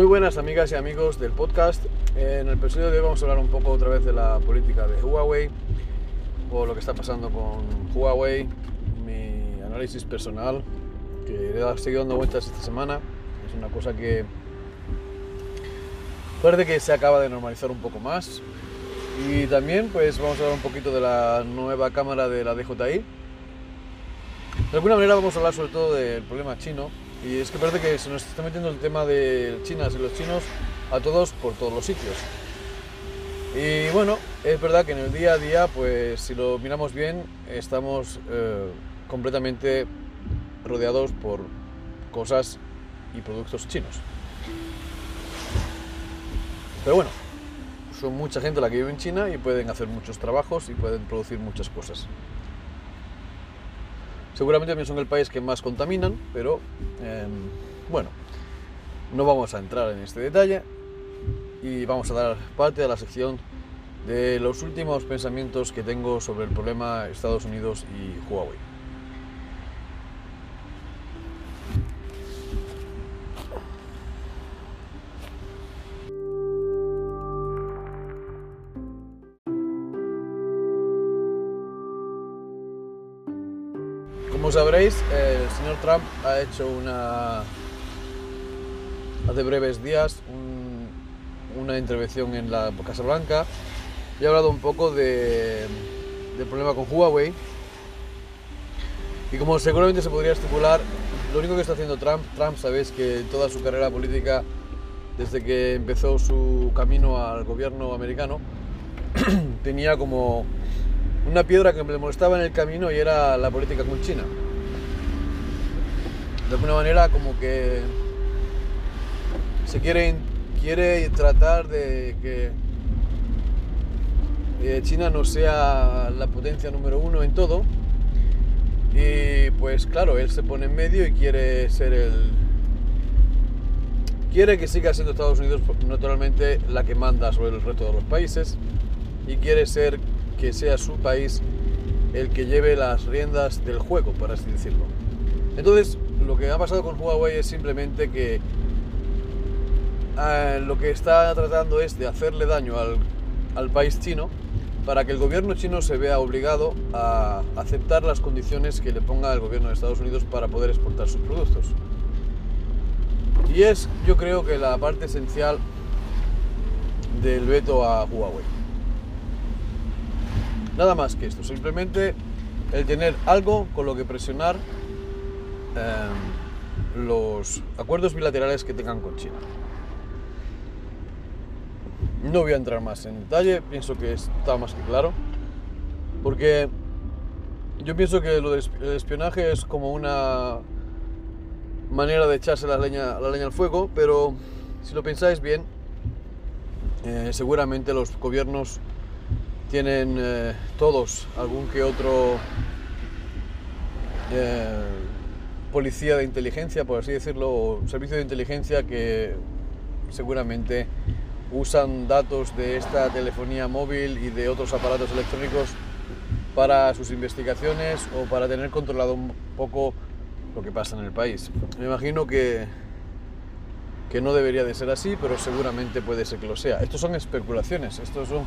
Muy buenas amigas y amigos del podcast. En el episodio de hoy vamos a hablar un poco otra vez de la política de Huawei o lo que está pasando con Huawei, mi análisis personal que he seguido dando vueltas esta semana. Es una cosa que parece que se acaba de normalizar un poco más. Y también pues vamos a hablar un poquito de la nueva cámara de la DJI. De alguna manera vamos a hablar sobre todo del problema chino y es que parece que se nos está metiendo el tema de chinas y los chinos a todos por todos los sitios. Y bueno, es verdad que en el día a día, pues si lo miramos bien, estamos eh, completamente rodeados por cosas y productos chinos. Pero bueno, son mucha gente la que vive en China y pueden hacer muchos trabajos y pueden producir muchas cosas. Seguramente también son el país que más contaminan, pero em, bueno, no vamos a entrar en este detalle y vamos a dar parte a la sección de los últimos pensamientos que tengo sobre el problema Estados Unidos y Huawei. Como sabréis, el señor Trump ha hecho una, hace breves días una intervención en la Casa Blanca y ha hablado un poco de, del problema con Huawei. Y como seguramente se podría estipular, lo único que está haciendo Trump, Trump sabéis que toda su carrera política, desde que empezó su camino al gobierno americano, tenía como una piedra que me molestaba en el camino y era la política con China. De alguna manera como que se quiere, quiere tratar de que eh, China no sea la potencia número uno en todo. Y pues claro, él se pone en medio y quiere ser el... Quiere que siga siendo Estados Unidos naturalmente la que manda sobre el resto de los países y quiere ser que sea su país el que lleve las riendas del juego, por así decirlo. Entonces, lo que ha pasado con Huawei es simplemente que eh, lo que está tratando es de hacerle daño al, al país chino para que el gobierno chino se vea obligado a aceptar las condiciones que le ponga el gobierno de Estados Unidos para poder exportar sus productos. Y es, yo creo que la parte esencial del veto a Huawei. Nada más que esto, simplemente el tener algo con lo que presionar em, los acuerdos bilaterales que tengan con China. No voy a entrar más en detalle, pienso que está más que claro, porque yo pienso que lo del espionaje es como una manera de echarse la leña, la leña al fuego, pero si lo pensáis bien, eh, seguramente los gobiernos tienen eh, todos algún que otro eh, policía de inteligencia, por así decirlo, servicio de inteligencia que seguramente usan datos de esta telefonía móvil y de otros aparatos electrónicos para sus investigaciones o para tener controlado un poco lo que pasa en el país. Me imagino que que no debería de ser así, pero seguramente puede ser que lo sea. Estos son especulaciones, estos son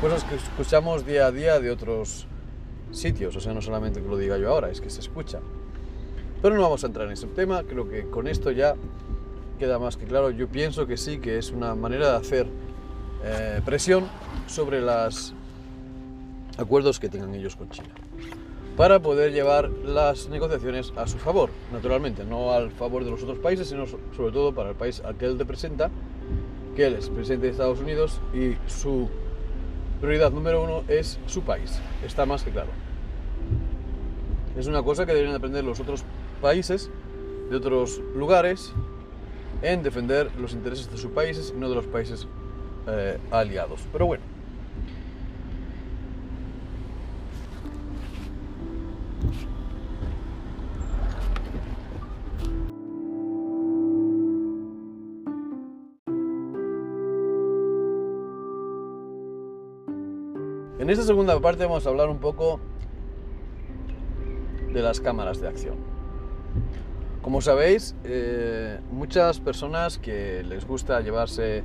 cosas que escuchamos día a día de otros sitios, o sea, no solamente que lo diga yo ahora, es que se escucha. Pero no vamos a entrar en ese tema, creo que con esto ya queda más que claro. Yo pienso que sí, que es una manera de hacer eh, presión sobre los acuerdos que tengan ellos con China para poder llevar las negociaciones a su favor, naturalmente, no al favor de los otros países, sino sobre todo para el país al que él representa, que él es presidente de Estados Unidos y su prioridad número uno es su país, está más que claro. Es una cosa que deberían aprender los otros países de otros lugares en defender los intereses de sus países y no de los países eh, aliados. Pero bueno, En esta segunda parte vamos a hablar un poco de las cámaras de acción. Como sabéis, eh, muchas personas que les gusta llevarse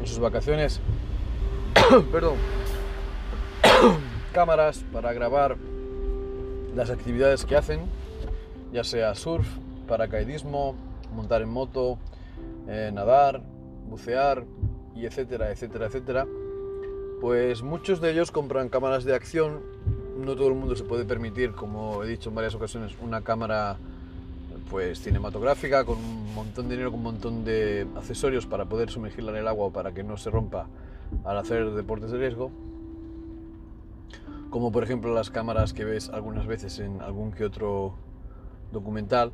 en sus vacaciones, perdón, cámaras para grabar las actividades que hacen, ya sea surf, paracaidismo, montar en moto, eh, nadar, bucear y etcétera, etcétera, etcétera, pues muchos de ellos compran cámaras de acción. No todo el mundo se puede permitir, como he dicho en varias ocasiones, una cámara pues cinematográfica con un montón de dinero, con un montón de accesorios para poder sumergirla en el agua para que no se rompa al hacer deportes de riesgo. Como por ejemplo las cámaras que ves algunas veces en algún que otro documental.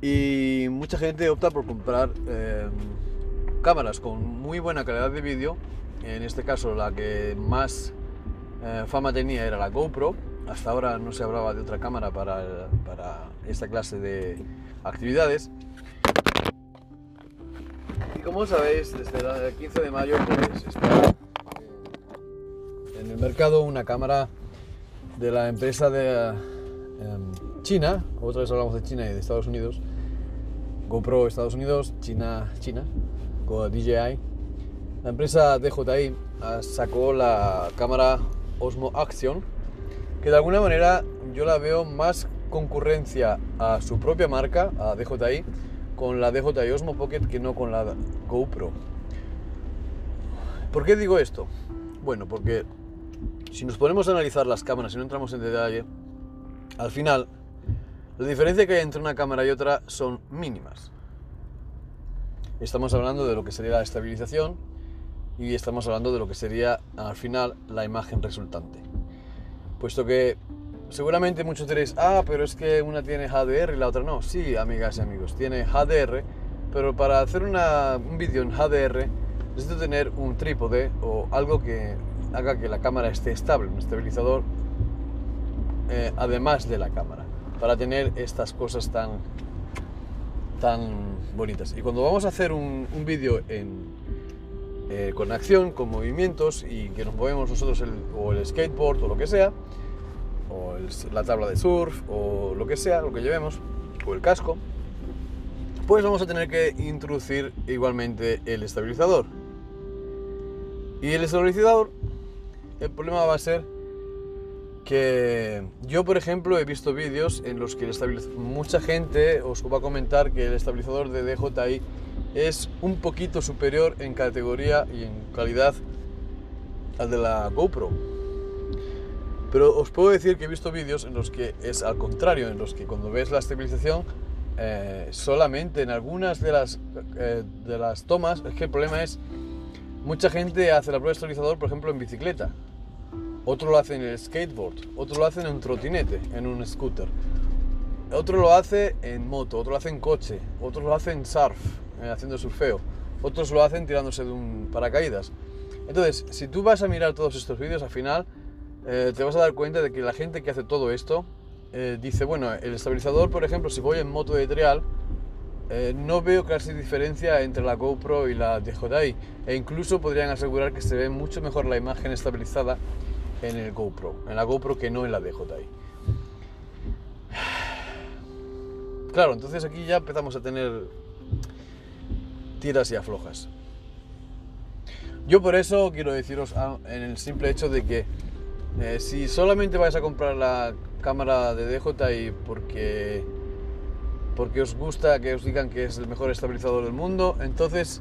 Y mucha gente opta por comprar em, cámaras con muy buena calidad de vídeo. En este caso la que más eh, fama tenía era la GoPro. Hasta ahora no se hablaba de otra cámara para, para esta clase de actividades. Y como sabéis, desde el 15 de mayo pues, está en el mercado una cámara de la empresa de em, China, otra vez hablamos de China y de Estados Unidos, GoPro Estados Unidos, China, China, DJI. La empresa DJI ah, sacó la cámara Osmo Action, que de alguna manera yo la veo más concurrencia a su propia marca, a DJI, con la DJI Osmo Pocket que no con la GoPro. ¿Por qué digo esto? Bueno, porque si nos ponemos a analizar las cámaras y no entramos en detalle, al final la diferencia que hay entre una cámara y otra son mínimas. Estamos hablando de lo que sería la estabilización y estamos hablando de lo que sería al final la imagen resultante. Puesto que seguramente muchos diréis, ah, pero es que una tiene HDR y la otra no. Sí, amigas y amigos, tiene HDR, pero para hacer un vídeo en HDR necesito tener un trípode o algo que haga que la cámara esté estable, un estabilizador eh, además de la cámara para tener estas cosas tan, tan bonitas. Y cuando vamos a hacer un, vídeo eh, con acción, con movimientos y que nos movemos nosotros o el skateboard o lo que sea, o la tabla de surf o lo que sea, lo que llevemos, o el casco, pues vamos a tener que introducir igualmente el estabilizador. Y el estabilizador, el problema va a ser que yo, por ejemplo, he visto vídeos en los que el mucha gente os va a comentar que el estabilizador de DJI es un poquito superior en categoría y en calidad al de la GoPro. Pero os puedo decir que he visto vídeos en los que es al contrario, en los que cuando ves la estabilización, eh, solamente en algunas de las, eh, de las tomas, es que el problema es, mucha gente hace la prueba de estabilizador, por ejemplo, en bicicleta. Otro lo hace en el skateboard, otro lo hace en un trotinete, en un scooter, otro lo hace en moto, otro lo hace en coche, otro lo hace en surf, haciendo surfeo, otros lo hacen tirándose de un paracaídas. Entonces, si tú vas a mirar todos estos vídeos, al final eh, te vas a dar cuenta de que la gente que hace todo esto eh, dice, bueno, el estabilizador, por ejemplo, si voy en moto de trial, no veo casi diferencia entre la GoPro y la DJI e incluso podrían asegurar que se ve mucho mejor la imagen estabilizada en el GoPro, en la GoPro que no en la DJI. Claro, entonces aquí ya empezamos a tener tiras y aflojas. Yo por eso quiero deciros ah, en el simple hecho de que eh, si solamente vais a comprar la cámara de DJI porque, porque os gusta que os digan que es el mejor estabilizador del mundo, entonces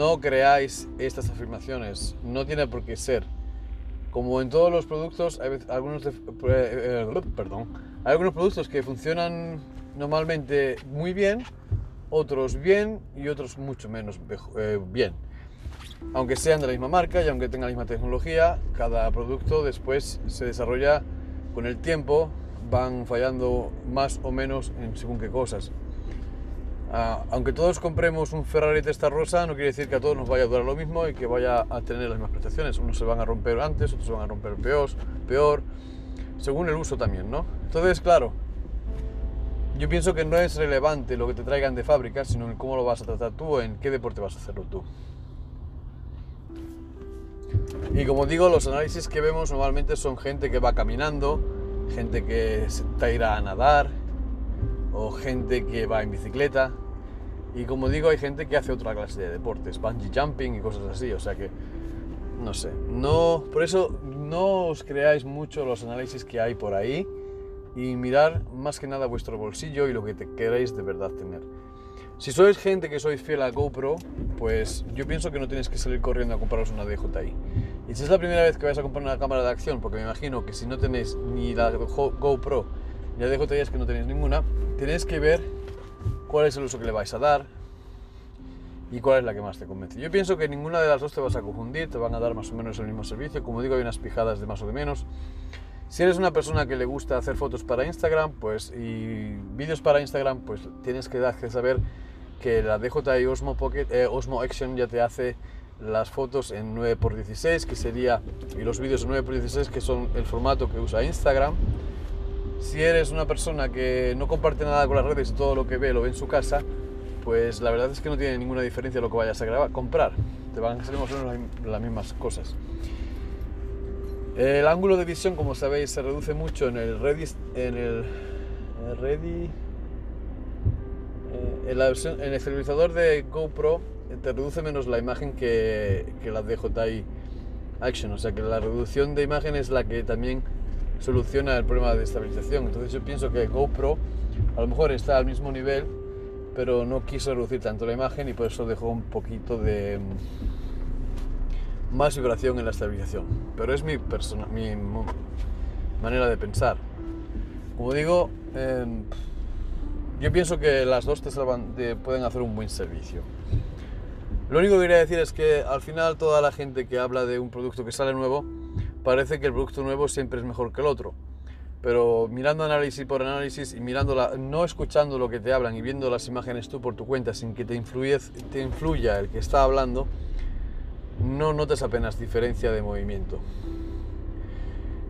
no creáis estas afirmaciones. No tiene por qué ser. Como en todos los productos, algunos, eh, eh, perdón, hay algunos productos que funcionan normalmente muy bien, otros bien y otros mucho menos eh, bien. Aunque sean de la misma marca y aunque tengan la misma tecnología, cada producto después se desarrolla con el tiempo, van fallando más o menos en según qué cosas. Ah, aunque todos compremos un Ferrari rosa, no quiere decir que a todos nos vaya a durar lo mismo y que vaya a tener las mismas prestaciones. Unos se van a romper antes, otros se van a romper peor, peor según el uso también, ¿no? Entonces, claro, yo pienso que no es relevante lo que te traigan de fábrica, sino en cómo lo vas a tratar tú en qué deporte vas a hacerlo tú. Y como digo, los análisis que vemos normalmente son gente que va caminando, gente que está irá a nadar o gente que va en bicicleta. Y como digo, hay gente que hace otra clase de deportes, bungee jumping y cosas así. O sea que, no sé, no, por eso no os creáis mucho los análisis que hay por ahí y mirar más que nada vuestro bolsillo y lo que te queréis de verdad tener. Si sois gente que sois fiel a GoPro, pues yo pienso que no tienes que salir corriendo a compraros una DJI. Y si es la primera vez que vais a comprar una cámara de acción, porque me imagino que si no tenéis ni la GoPro ni la DJI es que no tenéis ninguna, tenéis que ver cuál es el uso que le vais a dar y cuál es la que más te convence. Yo pienso que ninguna de las dos te vas a confundir, te van a dar más o menos el mismo servicio. Como digo, hay unas pijadas de más o de menos. Si eres una persona que le gusta hacer fotos para Instagram pues, y vídeos para Instagram, pues tienes que, saber que la DJI Osmo, Pocket, eh, Osmo Action ya te hace las fotos en 9x16, que sería, y los vídeos en 9x16, que son el formato que usa Instagram. Si eres una persona que no comparte nada con las redes todo lo que ve lo ve en su casa, pues la verdad es que no tiene ninguna diferencia lo que vayas a grabar, comprar. Te van a salir más o menos las mismas cosas. El ángulo de visión, como sabéis, se reduce mucho en el Ready, en el, Ready en, la versión, en el estabilizador de GoPro eh, te reduce menos la imagen que, que la DJI Action, o sea que la reducción de imagen es la que también soluciona el problema de estabilización. Entonces yo pienso que GoPro a lo mejor está al mismo nivel, pero no quiso reducir tanto la imagen y por eso dejó un poquito de más vibración en la estabilización. Pero es mi, persona, mi manera de pensar. Como digo, em, yo pienso que las dos te, salvan, pueden hacer un buen servicio. Lo único que quería decir es que al final toda la gente que habla de un producto que sale nuevo, parece que el producto nuevo siempre es mejor que el otro. Pero mirando análisis por análisis y mirando no escuchando lo que te hablan y viendo las imágenes tú por tu cuenta sin que te, influye, te influya el que está hablando, no notas apenas diferencia de movimiento.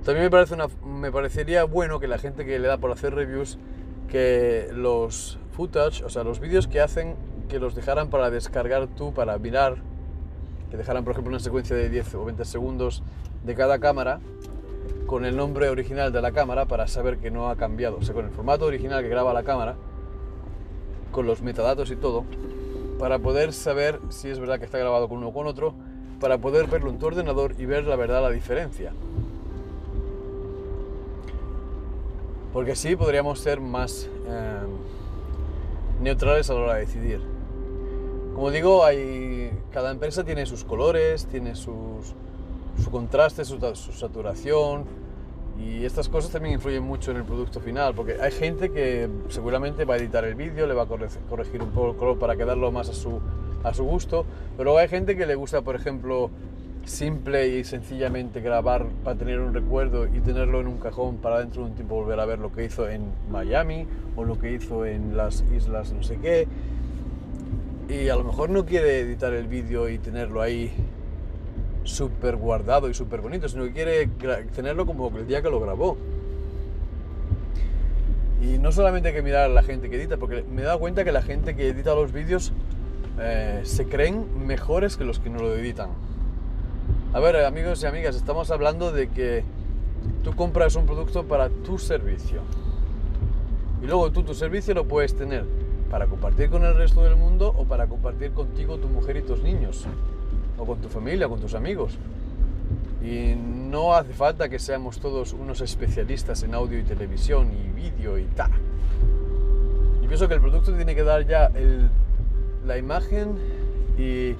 También me, parece una, me parecería bueno que la gente que le da por hacer reviews que los footage, o sea, los vídeos que hacen, que los dejaran para descargar tú, para mirar, que dejaran, por ejemplo, una secuencia de 10 o 20 segundos de cada cámara con el nombre original de la cámara para saber que no ha cambiado, o sea, con el formato original que graba la cámara, con los metadatos y todo, para poder saber si es verdad que está grabado con uno o con otro, para poder verlo en tu ordenador y ver la verdad, la diferencia. porque así podríamos ser más em, neutrales a la hora de decidir. Como digo, cada empresa tiene sus colores, tiene sus, su contraste, su, saturación y estas cosas también influyen mucho en el producto final, porque hay gente que seguramente va a editar el vídeo, le va a corregir un poco el color para quedarlo más a su, a su gusto, pero luego hay gente que le gusta, por ejemplo, simple y sencillamente grabar para tener un recuerdo y tenerlo en un cajón para dentro de un tiempo volver a ver lo que hizo en Miami o lo que hizo en las islas no sé qué. Y a lo mejor no quiere editar el vídeo y tenerlo ahí súper guardado y súper bonito, sino que quiere tenerlo como el día que lo grabó. Y no solamente hay que mirar a la gente que edita, porque me he dado cuenta que la gente que edita los vídeos eh, se creen mejores que los que no lo editan. A ver, amigos y amigas, estamos hablando de que tú compras un producto para tu servicio. Y luego tú tu servicio lo puedes tener para compartir con el resto del mundo o para compartir contigo, tu mujer y tus niños. O con tu familia, con tus amigos. Y no hace falta que seamos todos unos especialistas en audio y televisión y vídeo y tal. Yo pienso que el producto tiene que dar ya la imagen y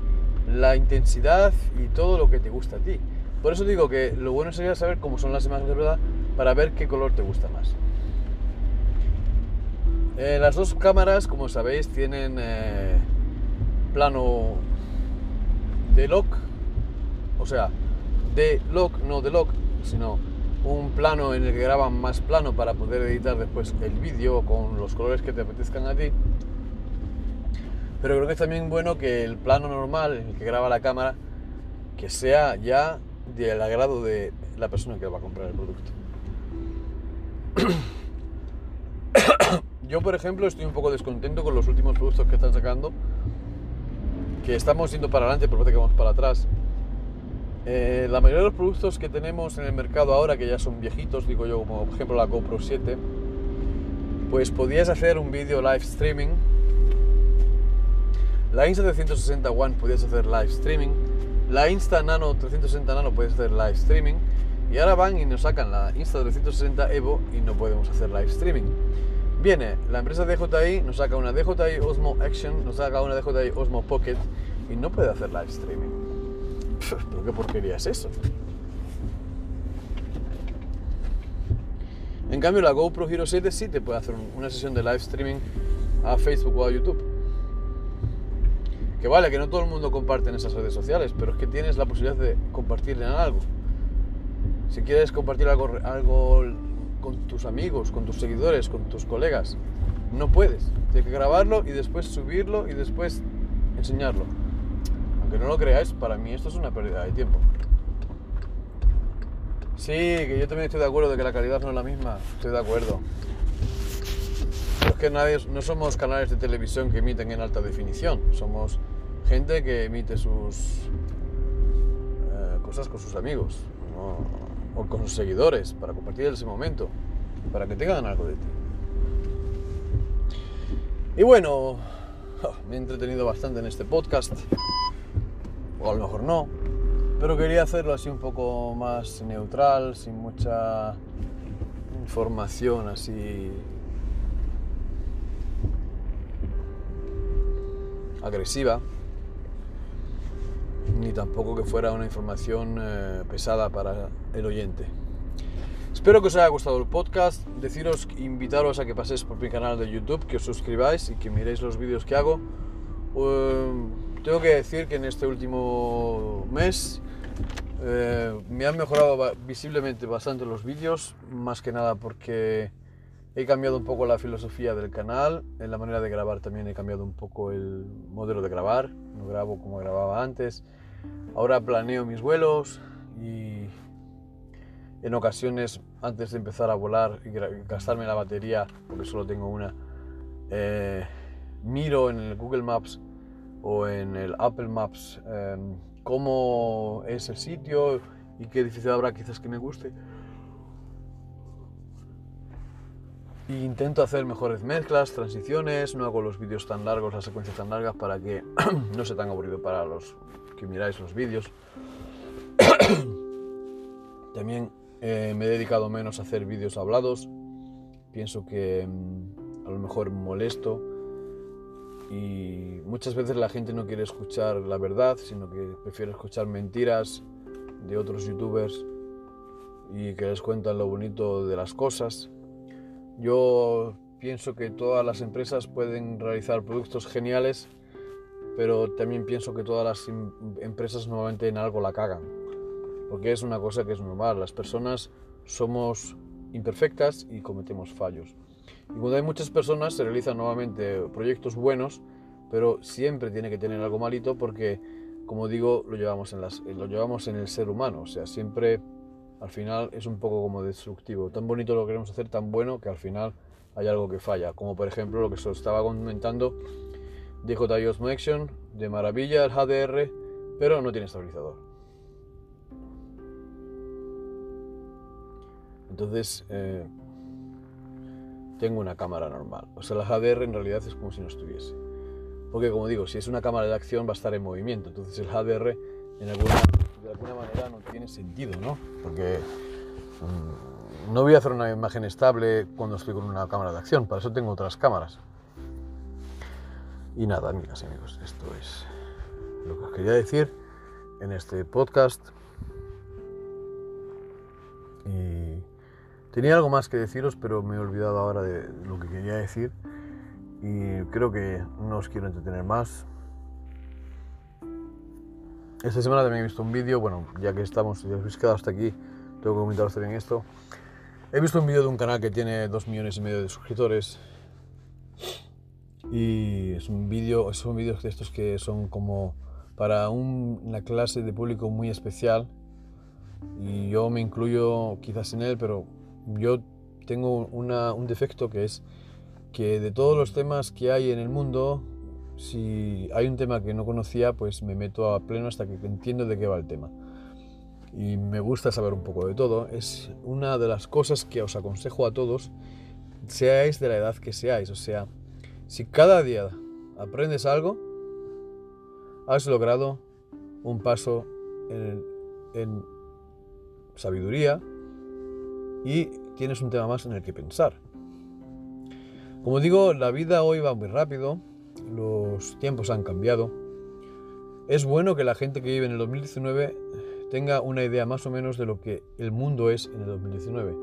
la intensidad y todo lo que te gusta a ti. Por eso digo que lo bueno sería saber cómo son las imágenes de verdad para ver qué color te gusta más. Eh, las dos cámaras, como sabéis, tienen eh, plano de lock, o sea, de lock, no de lock, sino un plano en el que graban más plano para poder editar después el vídeo con los colores que te apetezcan a ti. Pero creo que es también bueno que el plano normal en el que graba la cámara, que sea ya del agrado de la persona que va a comprar el producto. Yo, por ejemplo, estoy un poco descontento con los últimos productos que están sacando, que estamos yendo para adelante, pero parece que vamos para atrás. Eh, la mayoría de los productos que tenemos en el mercado ahora, que ya son viejitos, digo yo, como por ejemplo la GoPro 7, pues podías hacer un vídeo live streaming. La Insta360 One podías hacer live streaming. La Insta Nano 360 Nano puedes hacer live streaming. Y ahora van y nos sacan la Insta360 Evo y no podemos hacer live streaming. Viene la empresa DJI, nos saca una DJI Osmo Action, nos saca una DJI Osmo Pocket y no puede hacer live streaming. ¿Pero qué porquería es eso? En cambio, la GoPro Hero 7 sí te puede hacer una sesión de live streaming a Facebook o a YouTube. Que vale, que no todo el mundo comparte en esas redes sociales, pero es que tienes la posibilidad de compartir algo. Si quieres compartir algo, algo con tus amigos, con tus seguidores, con tus colegas, no puedes. Tienes que grabarlo y después subirlo y después enseñarlo. Aunque no lo creáis, para mí esto es una pérdida de tiempo. Sí, que yo también estoy de acuerdo de que la calidad no es la misma. Estoy de acuerdo. Pero es que nadie, no somos canales de televisión que emiten en alta definición. Somos gente que emite sus eh, cosas con sus amigos o con sus seguidores para compartir ese momento, para que tengan algo de ti. Y bueno, me he entretenido bastante en este podcast, o a lo mejor no, pero quería hacerlo así un poco más neutral, sin mucha información así agresiva, ni tampoco que fuera una información eh, pesada para el oyente. Espero que os haya gustado el podcast, deciros, invitaros a que paséis por mi canal de YouTube, que os suscribáis y que miréis los vídeos que hago. Eh, tengo que decir que en este último mes eh, me han mejorado visiblemente bastante los vídeos, más que nada porque he cambiado un poco la filosofía del canal, en la manera de grabar también he cambiado un poco el modelo de grabar, no grabo como grababa antes, ahora planeo mis vuelos y en ocasiones antes de empezar a volar y gastarme la batería, porque solo tengo una, eh, miro en el Google Maps o en el Apple Maps em, cómo es el sitio y qué edificio habrá quizás que me guste. Intento hacer mejores mezclas, transiciones, no hago los vídeos tan largos, las secuencias tan largas para que no sea tan aburrido para los que miráis los vídeos. También eh, me he dedicado menos a hacer vídeos hablados. Pienso que mm, a lo mejor molesto y muchas veces la gente no quiere escuchar la verdad, sino que prefiere escuchar mentiras de otros youtubers y que les cuentan lo bonito de las cosas. Yo pienso que todas las empresas pueden realizar productos geniales, pero también pienso que todas las em, empresas nuevamente en algo la cagan, porque es una cosa que es normal. Las personas somos imperfectas y cometemos fallos. Y cuando hay muchas personas se realizan nuevamente proyectos buenos, pero siempre tiene que tener algo malito porque, como digo, lo llevamos en, las, lo llevamos en el ser humano. O sea, siempre al final es un poco como destructivo. Tan bonito lo queremos hacer, tan bueno, que al final hay algo que falla. Como por ejemplo lo que se estaba comentando de Osmo Action, de maravilla el HDR, pero no tiene estabilizador. Entonces, eh, tengo una cámara normal. O sea, la HDR en realidad es como si no estuviese. Porque como digo, si es una cámara de acción va a estar en movimiento. Entonces el HDR de alguna manera tiene sentido, ¿no? Porque mm, no voy a hacer una imagen estable cuando estoy con una cámara de acción. Para eso tengo otras cámaras. Y nada, amigas y amigos, esto es lo que os quería decir en este podcast. Y Tenía algo más que deciros, pero me he olvidado ahora de lo que quería decir y creo que no os quiero entretener más. Esta semana también he visto un vídeo, bueno, ya que estamos, ya habéis quedado hasta aquí, tengo que comentaros también esto. He visto un vídeo de un canal que tiene dos millones y medio de suscriptores y es un vídeo, son vídeos de estos que son como para una clase de público muy especial y yo me incluyo quizás en él, pero yo tengo un defecto que es que de todos los temas que hay en el mundo, si hay un tema que no conocía, pues me meto a pleno hasta que entiendo de qué va el tema. y me gusta saber un poco de todo, es una de las cosas que os aconsejo a todos, seáis de la edad que seáis. O sea, si cada día aprendes algo, has logrado un paso en, en sabiduría y tienes un tema más en el que pensar. Como digo, la vida hoy va muy rápido, los tiempos han cambiado. Es bueno que la gente que vive en el 2019 tenga una idea más o menos de lo que el mundo es en el 2019.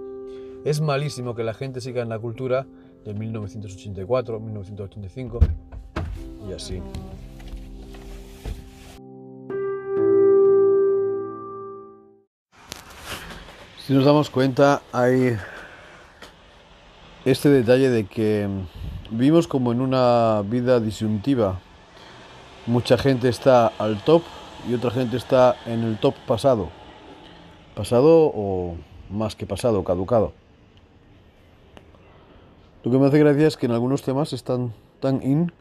Es malísimo que la gente siga en la cultura de 1984, 1985 y así. Si nos damos cuenta, hay este detalle de que vivimos como en una vida disyuntiva. Mucha gente está al top y otra gente está en el top pasado. Pasado o más que pasado, caducado. Lo que me hace gracia es que en algunos temas están tan in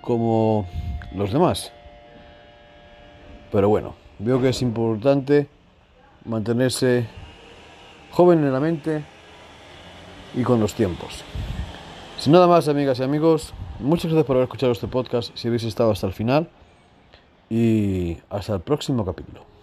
como los demás. Pero bueno, veo que es importante mantenerse joven en la mente y con los tiempos. Sin nada más, amigas y amigos, muchas gracias por haber escuchado este podcast, si habéis estado hasta el final, y hasta el próximo capítulo.